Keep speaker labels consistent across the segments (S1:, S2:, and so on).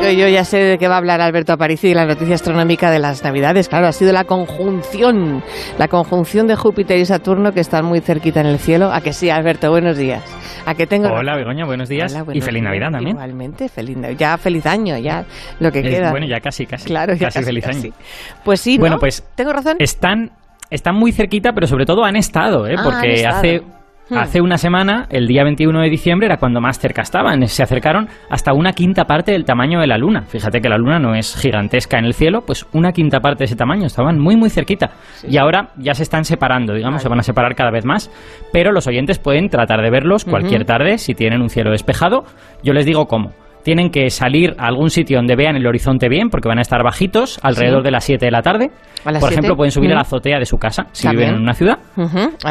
S1: digo yo, ya sé de qué va a hablar Alberto Aparici y la noticia astronómica de las Navidades. Claro, ha sido la conjunción, la conjunción de Júpiter y Saturno que están muy cerquita en el cielo. A que sí, Alberto, buenos días. A que tengo...
S2: Hola, Begoña, buenos días.
S1: Hola, buenos
S2: y feliz
S1: días.
S2: Navidad también.
S1: Igualmente, feliz Navidad. Ya feliz año, ya lo que queda.
S2: bueno, ya casi, casi.
S1: claro, ya
S2: casi, feliz
S1: casi.
S2: año.
S1: Pues sí, ¿no?
S2: Bueno, pues
S1: ¿Tengo razón?
S2: Están, están muy cerquita, pero sobre todo han estado, ¿eh?
S1: Ah, han
S2: porque
S1: estado.
S2: hace,
S1: Hmm.
S2: hace una semana, el día 21 de diciembre, era cuando más cerca estaban. Se acercaron hasta una quinta parte del tamaño de la Luna. Fíjate que la Luna no es gigantesca en el cielo, pues una quinta parte de ese tamaño. Estaban muy, muy cerquita. Y ahora ya se están separando, digamos,
S1: Vale.
S2: se van a separar cada vez más. Pero los oyentes pueden tratar de verlos cualquier tarde si tienen un cielo despejado. Yo les digo cómo. Tienen que salir a algún sitio donde vean el horizonte bien, porque van a estar bajitos, alrededor de las 7 de la tarde.
S1: ¿A las
S2: Por
S1: siete?
S2: ejemplo, pueden subir a la azotea de su casa, si
S1: También.
S2: viven en una ciudad.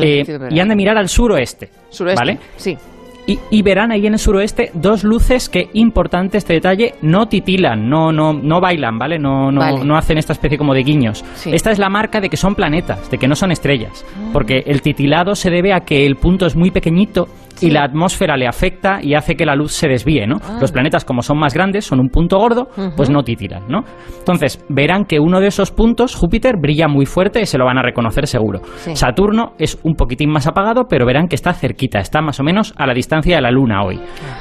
S2: Eh, y han de mirar al suroeste.
S1: Suroeste.
S2: ¿Vale?
S1: Sí.
S2: Y, y verán ahí en el suroeste dos luces que, importante este detalle, no titilan, no, no, no bailan, ¿vale? No, no,
S1: Vale.
S2: no hacen esta especie como de guiños.
S1: Sí.
S2: Esta es la marca de que son planetas, de que no son estrellas.
S1: Ah.
S2: Porque el titilado se debe a que el punto es muy pequeñito
S1: Sí.
S2: y la atmósfera le afecta y hace que la luz se desvíe, ¿no?
S1: Ah.
S2: Los planetas, como son más grandes, son un punto gordo, pues no titilan, ¿no? Entonces, verán que uno de esos puntos, Júpiter, brilla muy fuerte y se lo van a reconocer seguro.
S1: Sí.
S2: Saturno es un poquitín más apagado, pero verán que está cerquita, está más o menos a la distancia de la Luna hoy.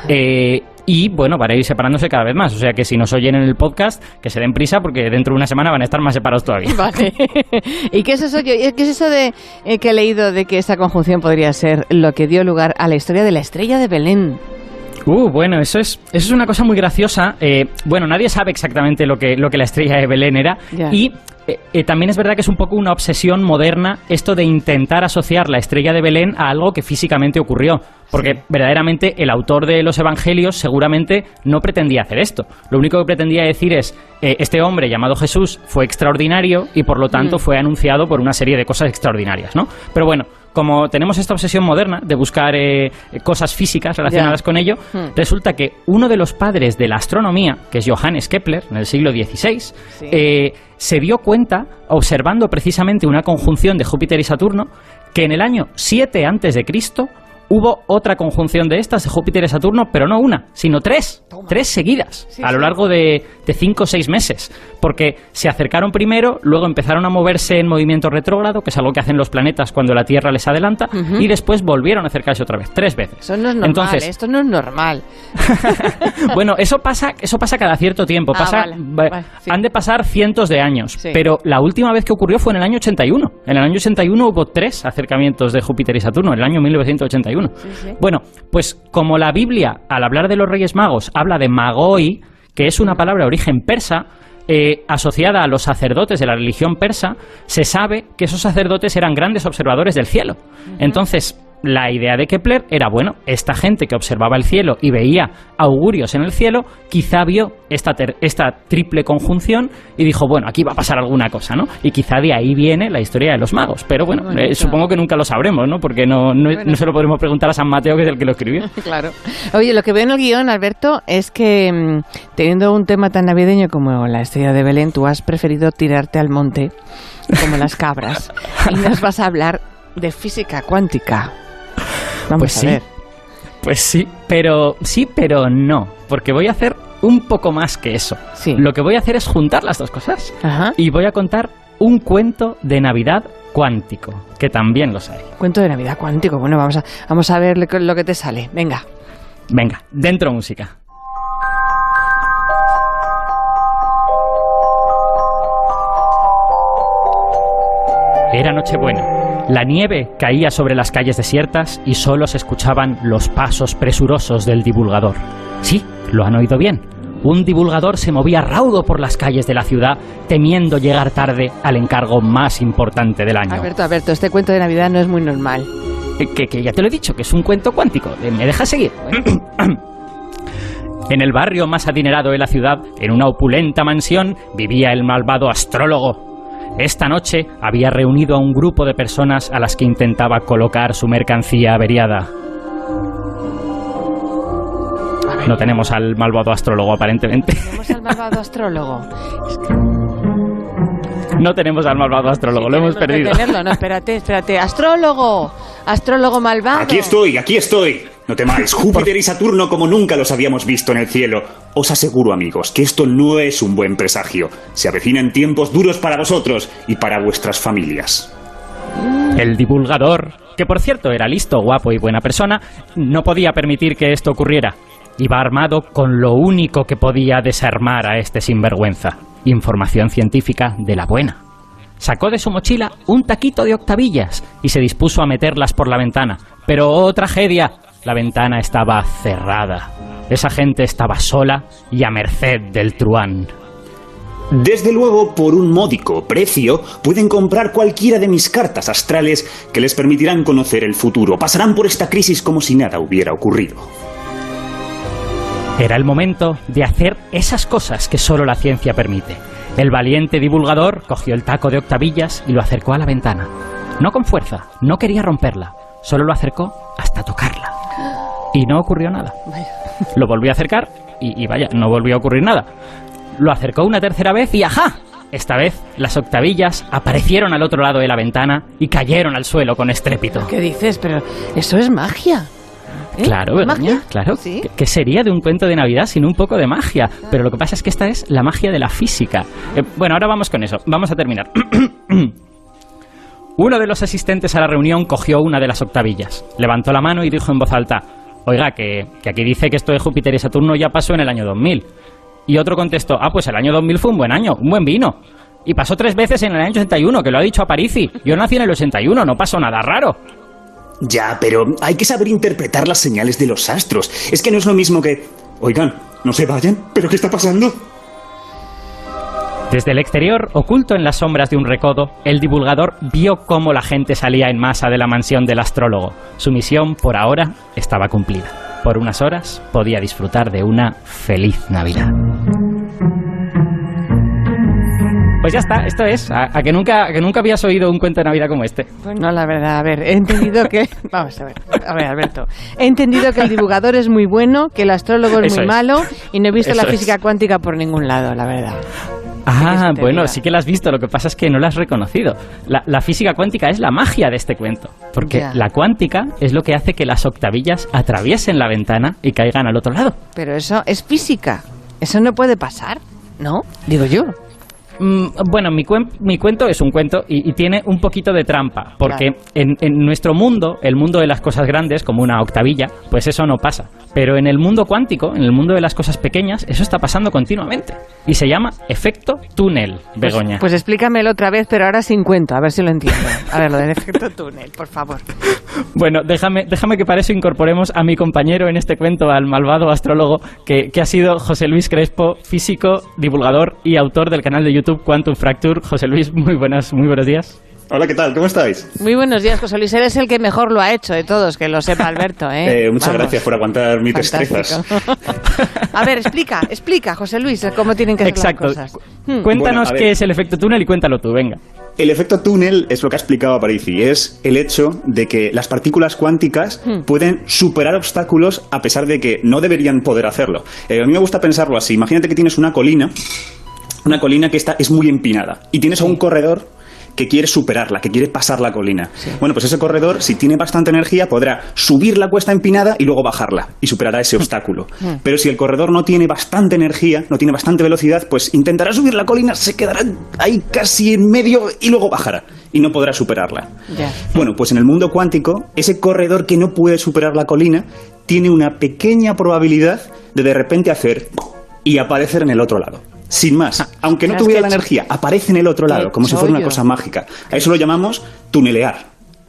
S2: Eh, y bueno, van a ir separándose cada vez más. O sea que si nos oyen en el podcast, que se den prisa porque dentro de una semana van a estar más separados todavía.
S1: Vale. ¿Y qué es eso? Yo- ¿Qué es eso de eh, que he leído de que esta conjunción podría ser lo que dio lugar a la historia de la estrella de Belén?
S2: Uh, bueno, eso es, eso es una cosa muy graciosa. Eh, bueno, nadie sabe exactamente lo que, lo que la estrella de Belén era. Y eh, eh, también es verdad que es un poco una obsesión moderna esto de intentar asociar la estrella de Belén a algo que físicamente ocurrió. Porque verdaderamente el autor de los evangelios seguramente no pretendía hacer esto. Lo único que pretendía decir es, eh, este hombre llamado Jesús fue extraordinario y por lo tanto
S1: Mm.
S2: fue anunciado por una serie de cosas extraordinarias, ¿no? Pero bueno, como tenemos esta obsesión moderna de buscar eh, cosas físicas relacionadas con ello,
S1: Hmm.
S2: resulta que uno de los padres de la astronomía, que es Johannes Kepler, en el siglo XVI, eh, se dio cuenta, observando precisamente una conjunción de Júpiter y Saturno, que en el año 7 antes de Cristo hubo otra conjunción de estas, de Júpiter y Saturno, pero no una, sino tres, tres seguidas,
S1: Sí,
S2: a lo largo de, de cinco o seis meses, porque se acercaron primero, luego empezaron a moverse en movimiento retrógrado, que es algo que hacen los planetas cuando la Tierra les adelanta, y después volvieron a acercarse otra vez, tres veces.
S1: Eso no es normal,
S2: Entonces,
S1: ¿eh? esto no es normal.
S2: bueno, eso pasa, eso pasa cada cierto tiempo.
S1: Ah,
S2: Pasa,
S1: vale,
S2: va-
S1: vale, sí.
S2: Han de pasar cientos de años.
S1: Sí.
S2: Pero la última vez que ocurrió fue en el año 81. En el año 81 hubo tres acercamientos de Júpiter y Saturno, en el año 1981.
S1: Sí.
S2: Bueno, pues como la Biblia, al hablar de los Reyes Magos, habla de magoi, que es una palabra de origen persa, eh, asociada a los sacerdotes de la religión persa, se sabe que esos sacerdotes eran grandes observadores del cielo. Entonces, la idea de Kepler era, bueno, esta gente que observaba el cielo y veía augurios en el cielo, quizá vio esta, ter- esta triple conjunción y dijo, bueno, aquí va a pasar alguna cosa, ¿no? Y quizá de ahí viene la historia de los magos. Pero bueno, eh, supongo que nunca lo sabremos, ¿no? Porque no, no,
S1: Bueno.
S2: no se lo podremos preguntar a San Mateo, que es el que lo escribió.
S1: Claro. Oye, lo que veo en el guion, Alberto, es que mm, teniendo un tema tan navideño como la estrella de Belén, tú has preferido tirarte al monte como las cabras y nos vas a hablar de física cuántica. Vamos
S2: Pues
S1: a
S2: sí.
S1: ver.
S2: Pues sí, pero sí, pero no, porque voy a hacer un poco más que eso.
S1: Sí.
S2: Lo que voy a hacer es juntar las dos cosas
S1: Ajá.
S2: y voy a contar un cuento de Navidad cuántico, que también los hay.
S1: Cuento de Navidad cuántico. Bueno, vamos a, vamos a ver lo que- lo que te sale. Venga.
S2: Venga, dentro música. Era Nochebuena. La nieve caía sobre las calles desiertas y solo se escuchaban los pasos presurosos del divulgador. Sí, lo han oído bien. Un divulgador se movía raudo por las calles de la ciudad, temiendo llegar tarde al encargo más importante del año.
S1: Alberto, Alberto, este cuento de Navidad no es muy normal.
S2: Eh, Que, que ya te lo he dicho, que es un cuento cuántico. Eh, ¿Me dejas seguir? En el barrio más adinerado de la ciudad, en una opulenta mansión, vivía el malvado astrólogo. Esta noche había reunido a un grupo de personas a las que intentaba colocar su mercancía averiada. No tenemos al malvado astrólogo, aparentemente.
S1: Tenemos al malvado astrólogo.
S2: No tenemos al malvado astrólogo, lo hemos perdido.
S1: tenerlo. No, espérate, espérate. Astrólogo. Astrólogo malvado.
S3: Aquí estoy, aquí estoy. No temáis, Júpiter y Saturno como nunca los habíamos visto en el cielo. Os aseguro, amigos, que esto no es un buen presagio. Se avecinan tiempos duros para vosotros y para vuestras familias.
S2: El divulgador, que por cierto era listo, guapo y buena persona, no podía permitir que esto ocurriera. Iba armado con lo único que podía desarmar a este sinvergüenza. Información científica de la buena. Sacó de su mochila un taquito de octavillas y se dispuso a meterlas por la ventana. Pero oh tragedia, la ventana estaba cerrada. Esa gente estaba sola y a merced del truán.
S3: Desde luego, por un módico precio, pueden comprar cualquiera de mis cartas astrales que les permitirán conocer el futuro. Pasarán por esta crisis como si nada hubiera ocurrido.
S2: Era el momento de hacer esas cosas que solo la ciencia permite. El valiente divulgador cogió el taco de octavillas y lo acercó a la ventana. No con fuerza, no quería romperla, solo lo acercó hasta tocarla. Y no ocurrió nada. Lo volvió a acercar y, y vaya, no volvió a ocurrir nada. Lo acercó una tercera vez y ¡ajá! Esta vez las octavillas aparecieron al otro lado de la ventana y cayeron al suelo con estrépito.
S1: ¿Qué dices? Pero eso es magia. ¿Eh?
S2: Claro, Begoña,
S1: ¿Magia?
S2: claro.
S1: ¿Sí?
S2: ¿Qué- ¿Qué sería de un cuento de Navidad sin un poco de magia? Pero lo que pasa es que esta es la magia de la física. Eh, bueno, ahora vamos con eso. Vamos a terminar. Uno de los asistentes a la reunión cogió una de las octavillas, levantó la mano y dijo en voz alta, Oiga, que, que aquí dice que esto de Júpiter y Saturno ya pasó en el año 2000. Y otro contestó, ah, pues el año 2000 fue un buen año, un buen vino. Y pasó tres veces en el año 81, que lo ha dicho a. Yo nací en el 81, no pasó nada raro.
S3: Ya, pero hay que saber interpretar las señales de los astros. Es que no es lo mismo que... Oigan, no se vayan, pero ¿qué está pasando?
S2: Desde el exterior, oculto en las sombras de un recodo, el divulgador vio cómo la gente salía en masa de la mansión del astrólogo. Su misión, por ahora, estaba cumplida. Por unas horas podía disfrutar de una feliz Navidad. Pues ya está, esto es. A, a que, nunca, a que nunca habías oído un cuento de Navidad como este.
S1: Pues no, la verdad, a ver, he entendido que... Vamos a ver, a ver, Alberto. He entendido que el divulgador es muy bueno, que el astrólogo es
S2: Eso
S1: muy
S2: es.
S1: malo y no he visto
S2: Eso
S1: la
S2: es.
S1: física cuántica por ningún lado, la verdad.
S2: Ah, bueno,
S1: diga.
S2: sí que la has visto, lo que pasa es que no la has reconocido. La, la física cuántica es la magia de este cuento, porque
S1: Ya.
S2: la cuántica es lo que hace que las octavillas atraviesen la ventana y caigan al otro lado.
S1: Pero eso es física. Eso no puede pasar, ¿no? Digo yo.
S2: Mm, bueno, mi, cuen- mi cuento es un cuento y, y tiene un poquito de trampa, porque
S1: Claro.
S2: en, en nuestro mundo, el mundo de las cosas grandes, como una octavilla, pues eso no pasa. Pero en el mundo cuántico, en el mundo de las cosas pequeñas, eso está pasando continuamente. Y se llama efecto túnel, Begoña.
S1: Pues explícamelo otra vez, pero ahora sin cuento, a ver si lo entiendo. A ver, lo del efecto túnel, por favor.
S2: Bueno, déjame, déjame que para eso incorporemos a mi compañero en este cuento, al malvado astrólogo, que, que ha sido José Luis Crespo, físico, divulgador y autor del canal de YouTube Quantum Fracture. José Luis, muy buenas, muy buenos días.
S3: Hola, ¿qué tal? ¿Cómo estáis?
S1: Muy buenos días, José Luis. Eres el que mejor lo ha hecho de todos, que lo sepa Alberto, ¿eh?
S3: Eh, muchas
S1: Vamos.
S3: gracias por aguantar mis destrezas.
S1: A ver, explica, explica, José Luis, cómo tienen que ser
S2: Exacto.
S1: las cosas. Hmm.
S2: Cuéntanos
S3: Bueno,
S2: qué es el efecto túnel y cuéntalo tú, venga.
S3: El efecto túnel es lo que ha explicado Parisi, es el hecho de que las partículas cuánticas pueden superar obstáculos a pesar de que no deberían poder hacerlo. Eh, a mí me gusta pensarlo así. Imagínate que tienes una colina, una colina que está, es muy empinada, y tienes a un corredor que quiere superarla, que quiere pasar la colina. Bueno, pues ese corredor, si tiene bastante energía, podrá subir la cuesta empinada y luego bajarla y superará ese obstáculo. Pero si el corredor no tiene bastante energía, no tiene bastante velocidad, pues intentará subir la colina, se quedará ahí casi en medio y luego bajará y no podrá superarla. Bueno, pues en el mundo cuántico, ese corredor que no puede superar la colina tiene una pequeña probabilidad de de repente hacer y aparecer en el otro lado. Sin más, aunque no tuviera la energía, aparece en el otro lado, como si fuera una cosa mágica. A eso lo llamamos tunelear.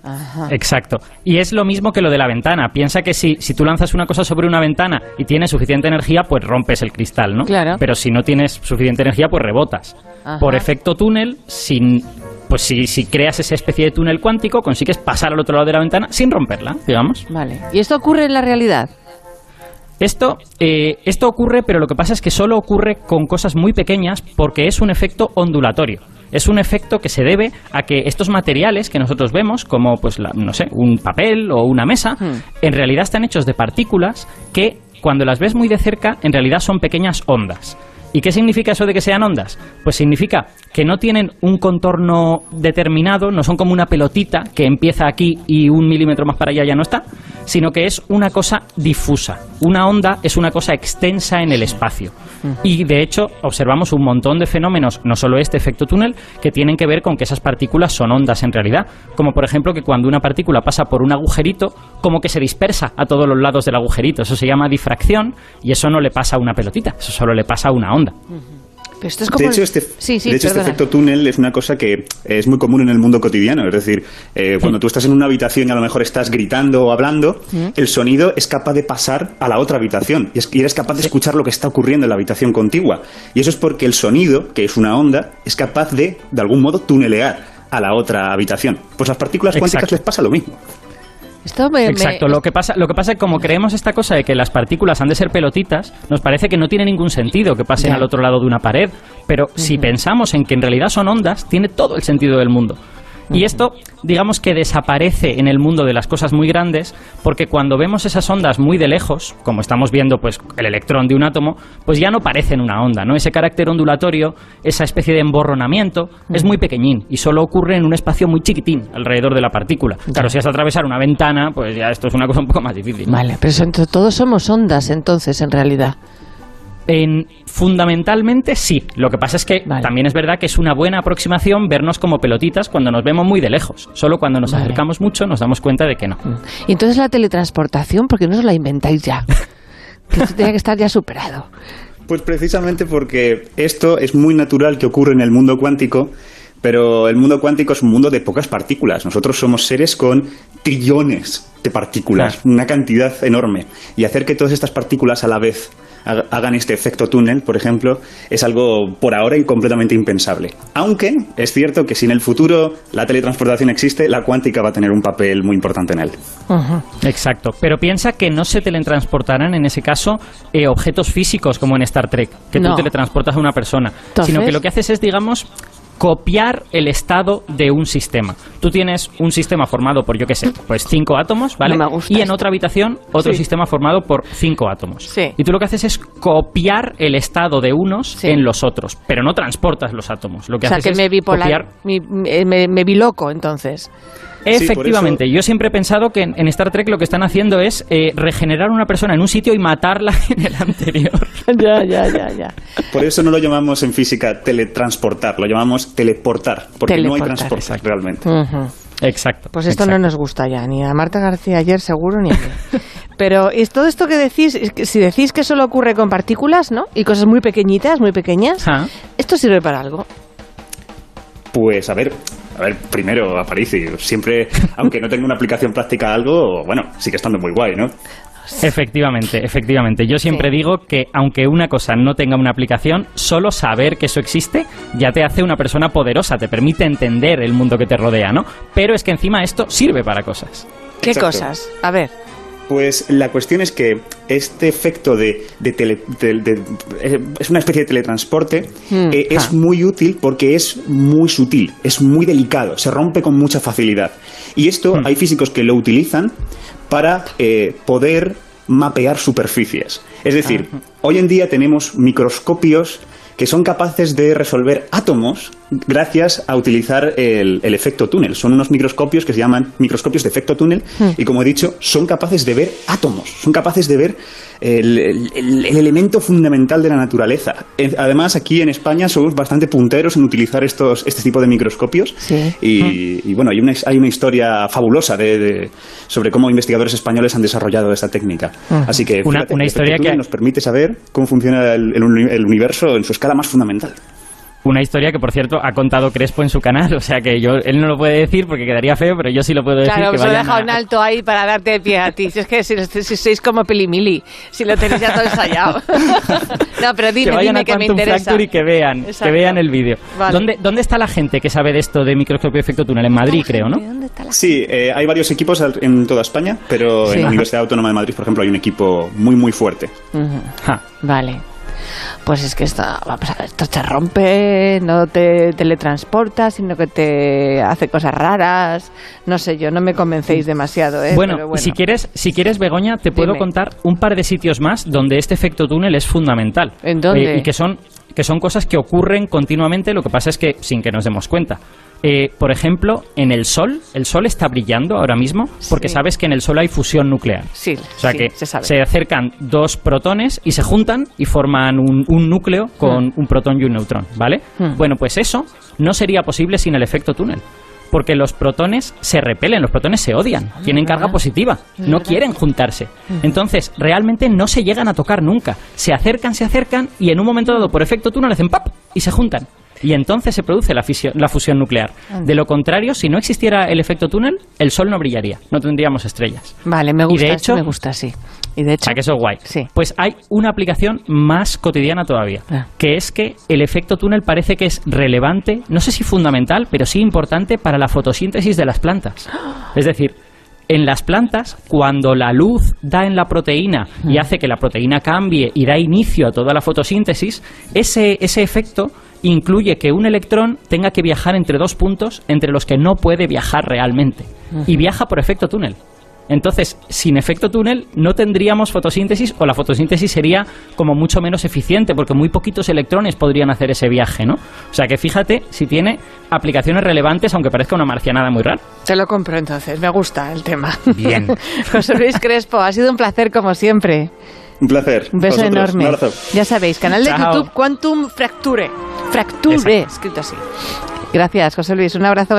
S1: Ajá.
S2: Exacto. Y es lo mismo que lo de la ventana. Piensa que si, si tú lanzas una cosa sobre una ventana y tienes suficiente energía, pues rompes el cristal, ¿no?
S1: Claro.
S2: Pero si no tienes suficiente energía, pues rebotas.
S1: Ajá.
S2: Por efecto túnel, sin, pues si, si creas esa especie de túnel cuántico, consigues pasar al otro lado de la ventana sin romperla, digamos.
S1: Vale. ¿Y esto ocurre en la realidad?
S2: Esto, eh, esto ocurre, pero lo que pasa es que solo ocurre con cosas muy pequeñas porque es un efecto ondulatorio. Es un efecto que se debe a que estos materiales que nosotros vemos, como pues la- no sé, un papel o una mesa,
S1: Hmm.
S2: en realidad están hechos de partículas que cuando las ves muy de cerca, en realidad son pequeñas ondas. ¿Y qué significa eso de que sean ondas? Pues significa que no tienen un contorno determinado, no son como una pelotita que empieza aquí y un milímetro más para allá ya no está, sino que es una cosa difusa. Una onda es una cosa extensa en el espacio. Y de hecho, observamos un montón de fenómenos, no solo este efecto túnel, que tienen que ver con que esas partículas son ondas en realidad. Como por ejemplo que cuando una partícula pasa por un agujerito, como que se dispersa a todos los lados del agujerito. Eso se llama difracción y eso no le pasa a una pelotita, eso solo le pasa a una onda.
S3: De hecho, este, de hecho este efecto túnel es una cosa que es muy común en el mundo cotidiano. Es decir, eh, cuando tú estás en una habitación y a lo mejor estás gritando o hablando, el sonido es capaz de pasar a la otra habitación y, eres capaz de escuchar lo que está ocurriendo en la habitación contigua. Y eso es porque el sonido, que es una onda, es capaz de, de algún modo, tunelear a la otra habitación. Pues a las partículas cuánticas les pasa lo mismo.
S2: Exacto. Lo que pasa, lo que pasa es que como creemos esta cosa de que las partículas han de ser pelotitas, nos parece que no tiene ningún sentido que pasen al otro lado de una pared. Pero si pensamos en que en realidad son ondas, tiene todo el sentido del mundo. Y esto, digamos que desaparece en el mundo de las cosas muy grandes, porque cuando vemos esas ondas muy de lejos, como estamos viendo pues el electrón de un átomo, pues ya no parecen una onda, ¿no? Ese carácter ondulatorio, esa especie de emborronamiento, es muy pequeñín y solo ocurre en un espacio muy chiquitín alrededor de la partícula. Claro, si has de atravesar una ventana, pues ya esto es una cosa un poco más difícil.
S1: Vale, pero todos somos ondas entonces, en realidad.
S2: En, fundamentalmente sí. Lo que pasa es que también es verdad que es una buena aproximación vernos como pelotitas cuando nos vemos muy de lejos. Solo cuando nos acercamos mucho nos damos cuenta de que no. Mm.
S1: Y entonces la teletransportación, ¿por qué no os la inventáis ya? que esto tenía que estar ya superado.
S3: Pues precisamente porque esto es muy natural que ocurre en el mundo cuántico pero el mundo cuántico es un mundo de pocas partículas. Nosotros somos seres con trillones de partículas, una cantidad enorme. Y hacer que todas estas partículas a la vez hagan este efecto túnel, por ejemplo, es algo por ahora completamente impensable. Aunque es cierto que si en el futuro la teletransportación existe, la cuántica va a tener un papel muy importante en él.
S2: Exacto. Pero piensa que no se teletransportarán en ese caso eh, objetos físicos como en Star Trek, que tú teletransportas a una persona, sino que lo que haces es, digamos, copiar el estado de un sistema. Tú tienes un sistema formado por, yo qué sé, pues cinco átomos, ¿vale? y en otra habitación otro sistema formado por cinco átomos. Y tú lo que haces es copiar el estado de unos en los otros, pero no transportas los átomos. Lo que
S1: o sea,
S2: que
S1: me bipolar, me, me, vi loco, entonces.
S2: Efectivamente, yo siempre he pensado que en, Star Trek lo que están haciendo es eh, regenerar una persona en un sitio y matarla en el anterior.
S1: ya, ya, ya, ya.
S3: Por eso no lo llamamos en física teletransportar, lo llamamos teleportar, porque no hay transporte realmente.
S2: Exacto.
S1: Pues esto no nos gusta ya, ni a Marta García ayer seguro, ni a mí. Pero es todo esto que decís, si decís que solo ocurre con partículas, ¿no? Y cosas muy pequeñitas, muy pequeñas, ah. ¿esto sirve para algo?
S3: Pues a ver, a ver, primero, Aparici, siempre, aunque no tenga una aplicación práctica algo, bueno, sigue estando muy guay, ¿no?
S2: Efectivamente, efectivamente. Yo siempre digo que aunque una cosa no tenga una aplicación, solo saber que eso existe ya te hace una persona poderosa, te permite entender el mundo que te rodea, ¿no? Pero es que encima esto sirve para cosas.
S1: ¿Qué cosas? A ver.
S3: Pues la cuestión es que este efecto de, eh, es una especie de teletransporte hmm. eh, es ah. muy útil porque es muy sutil, es muy delicado, se rompe con mucha facilidad. Y esto hmm. hay físicos que lo utilizan para eh, poder mapear superficies. Es decir, hoy en día tenemos microscopios que son capaces de resolver átomos gracias a utilizar el, efecto túnel. Son unos microscopios que se llaman microscopios de efecto túnel hmm. y, como he dicho, son capaces de ver átomos, son capaces de ver el, elemento fundamental de la naturaleza. Además, aquí en España somos bastante punteros en utilizar estos, este tipo de microscopios y, bueno, hay una, hay una historia fabulosa de, sobre cómo investigadores españoles han desarrollado esta técnica. Así que
S2: una, historia que
S3: nos permite saber cómo funciona el universo en su escala más fundamental.
S2: Una historia que, por cierto, ha contado Crespo en su canal, o sea que yo él no lo puede decir porque quedaría feo, pero yo sí lo puedo decir.
S1: Claro,
S2: que
S1: pues lo he dejado en alto ahí para darte de pie a ti. Si es que si, sois como Pelimili, si lo tenéis ya todo ensayado. no, pero dime,
S2: que vayan
S1: dime a que me interesa.
S2: y que vean, que vean el vídeo. ¿Dónde, ¿Dónde está la gente que sabe de esto de microscopio efecto túnel? En Madrid, creo, ¿no?
S3: Sí, eh, hay varios equipos en toda España, pero en la Universidad Autónoma de Madrid, por ejemplo, hay un equipo muy, muy fuerte.
S1: Vale pues es que esto, esto te rompe, no te teletransporta, sino que te hace cosas raras. No sé yo, no me convencéis demasiado. ¿eh?
S2: Bueno, si quieres, si quieres Begoña, te puedo contar un par de sitios más donde este efecto túnel es fundamental.
S1: ¿En dónde?
S2: Eh, y que son que son cosas que ocurren continuamente, lo que pasa es que sin que nos demos cuenta. Eh, por ejemplo, en el Sol, el Sol está brillando ahora mismo porque
S1: Sí.
S2: sabes que en el Sol hay fusión nuclear.
S1: Sí,
S2: O sea
S1: sí,
S2: que
S1: se
S2: acercan dos protones y se juntan y forman un, un núcleo con un protón y un neutrón, ¿vale?
S1: Hmm.
S2: Bueno, pues eso no sería posible sin el efecto túnel. Porque los protones se repelen, los protones se odian, tienen carga positiva, no quieren juntarse. Entonces, realmente no se llegan a tocar nunca. Se acercan, se acercan y en un momento dado, por efecto túnel, hacen ¡pap! y se juntan. Y entonces se produce la, la fusión nuclear.
S1: Anda.
S2: De lo contrario, si no existiera el efecto túnel, el Sol no brillaría, no tendríamos estrellas.
S1: Vale, me
S2: Y de
S1: gusta,
S2: hecho-
S1: me gusta, sí. Y de hecho,
S2: O sea, que eso es guay.
S1: Sí.
S2: Pues hay una aplicación más cotidiana todavía,
S1: Ah.
S2: que es que el efecto túnel parece que es relevante, no sé si fundamental, pero sí importante para la fotosíntesis de las plantas. Es decir, en las plantas, cuando la luz da en la proteína y hace que la proteína cambie y da inicio a toda la fotosíntesis, ese, ese efecto incluye que un electrón tenga que viajar entre dos puntos entre los que no puede viajar realmente. Y viaja por efecto túnel. Entonces, sin efecto túnel no tendríamos fotosíntesis o la fotosíntesis sería como mucho menos eficiente porque muy poquitos electrones podrían hacer ese viaje, ¿no? O sea que fíjate si tiene aplicaciones relevantes aunque parezca una marcianada muy rara.
S1: te lo compro entonces, me gusta el tema.
S2: Bien.
S1: José Luis Crespo, ha sido un placer como siempre.
S3: Un placer.
S1: Un beso
S3: Vosotros,
S1: enorme.
S3: Un abrazo.
S1: Ya sabéis, canal de
S2: Chao.
S1: YouTube Quantum Fracture. Fracture, escrito así. Gracias, José Luis. Un abrazo.